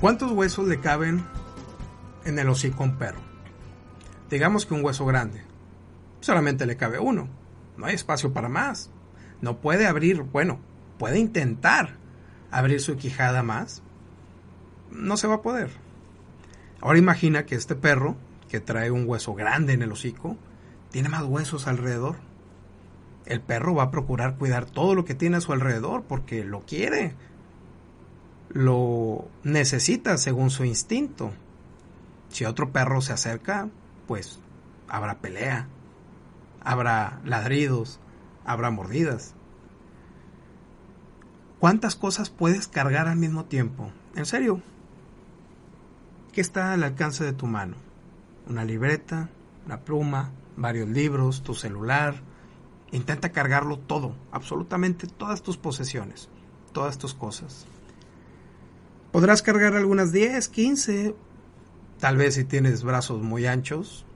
¿Cuántos huesos le caben en el hocico a un perro? Digamos que un hueso grande. Solamente le cabe uno. No hay espacio para más. No puede abrir, bueno, puede intentar abrir su quijada más. No se va a poder. Ahora imagina que este perro, que trae un hueso grande en el hocico, tiene más huesos alrededor. El perro va a procurar cuidar todo lo que tiene a su alrededor porque lo quiere, lo necesita según su instinto. Si otro perro se acerca, pues habrá pelea, habrá ladridos, habrá mordidas. ¿Cuántas cosas puedes cargar al mismo tiempo? En serio, ¿qué está al alcance de tu mano? Una libreta, una pluma, varios libros, tu celular. Intenta cargarlo todo, absolutamente todas tus posesiones, todas tus cosas. Podrás cargar algunas 10, 15, tal vez si tienes brazos muy anchos,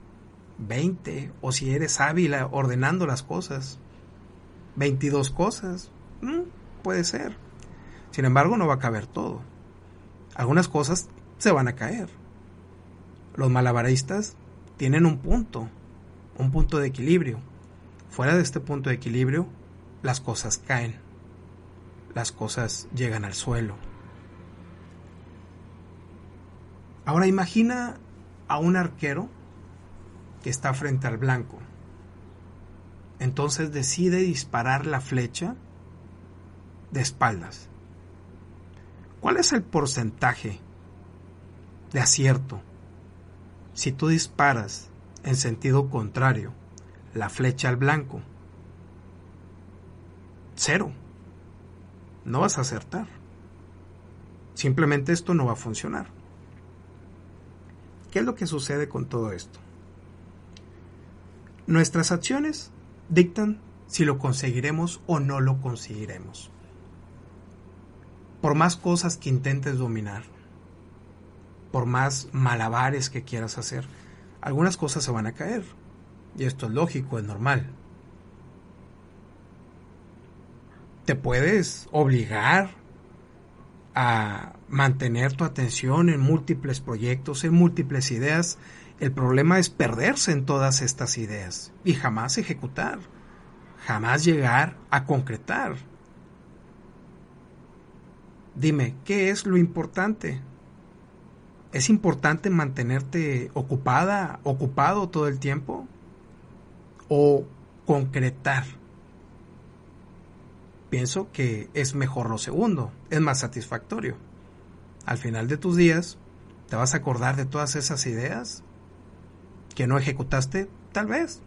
20, o si eres hábil ordenando las cosas, 22 cosas, mm, puede ser. Sin embargo, no va a caber todo. Algunas cosas se van a caer. Los malabaristas tienen un punto, un punto de equilibrio. Fuera de este punto de equilibrio, las cosas caen. Las cosas llegan al suelo. Ahora imagina a un arquero que está frente al blanco. Entonces decide disparar la flecha de espaldas. ¿Cuál es el porcentaje de acierto si tú disparas en sentido contrario la flecha al blanco? Cero. No vas a acertar. Simplemente esto no va a funcionar. ¿Qué es lo que sucede con todo esto? Nuestras acciones dictan si lo conseguiremos o no lo conseguiremos. Por más cosas que intentes dominar, por más malabares que quieras hacer, algunas cosas se van a caer. Y esto es lógico, es normal. Te puedes obligar a mantener tu atención en múltiples proyectos, en múltiples ideas. El problema es perderse en todas estas ideas y jamás ejecutar, jamás llegar a concretar. Dime, ¿qué es lo importante? ¿Es importante mantenerte ocupada, ocupado todo el tiempo? ¿O concretar? Pienso que es mejor lo segundo, es más satisfactorio. Al final de tus días, ¿te vas a acordar de todas esas ideas que no ejecutaste? Tal vez.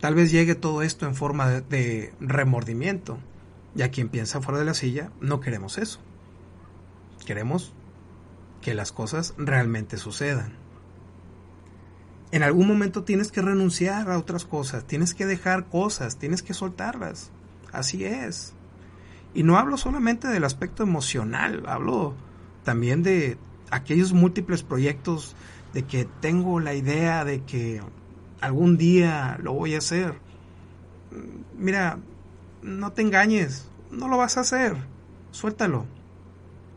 Tal vez llegue todo esto en forma de, remordimiento. Y a quien piensa fuera de la silla, no queremos eso. Queremos que las cosas realmente sucedan. En algún momento tienes que renunciar a otras cosas, tienes que dejar cosas, tienes que soltarlas. Así es. Y no hablo solamente del aspecto emocional, hablo también de aquellos múltiples proyectos de que tengo la idea de que algún día lo voy a hacer. Mira, no te engañes, no lo vas a hacer. Suéltalo.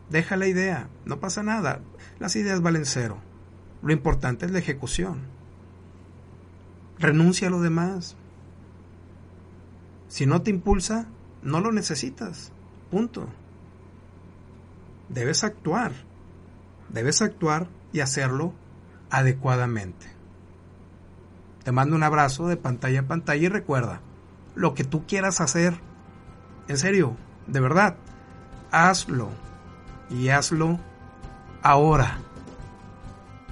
Deja la idea, no pasa nada. Las ideas valen cero. Lo importante es la ejecución. Renuncia a lo demás. Si no te impulsa, no lo necesitas. Punto. Debes actuar. Debes actuar y hacerlo adecuadamente. Te mando un abrazo de pantalla a pantalla y recuerda, lo que tú quieras hacer, en serio, de verdad, hazlo. Y hazlo ahora.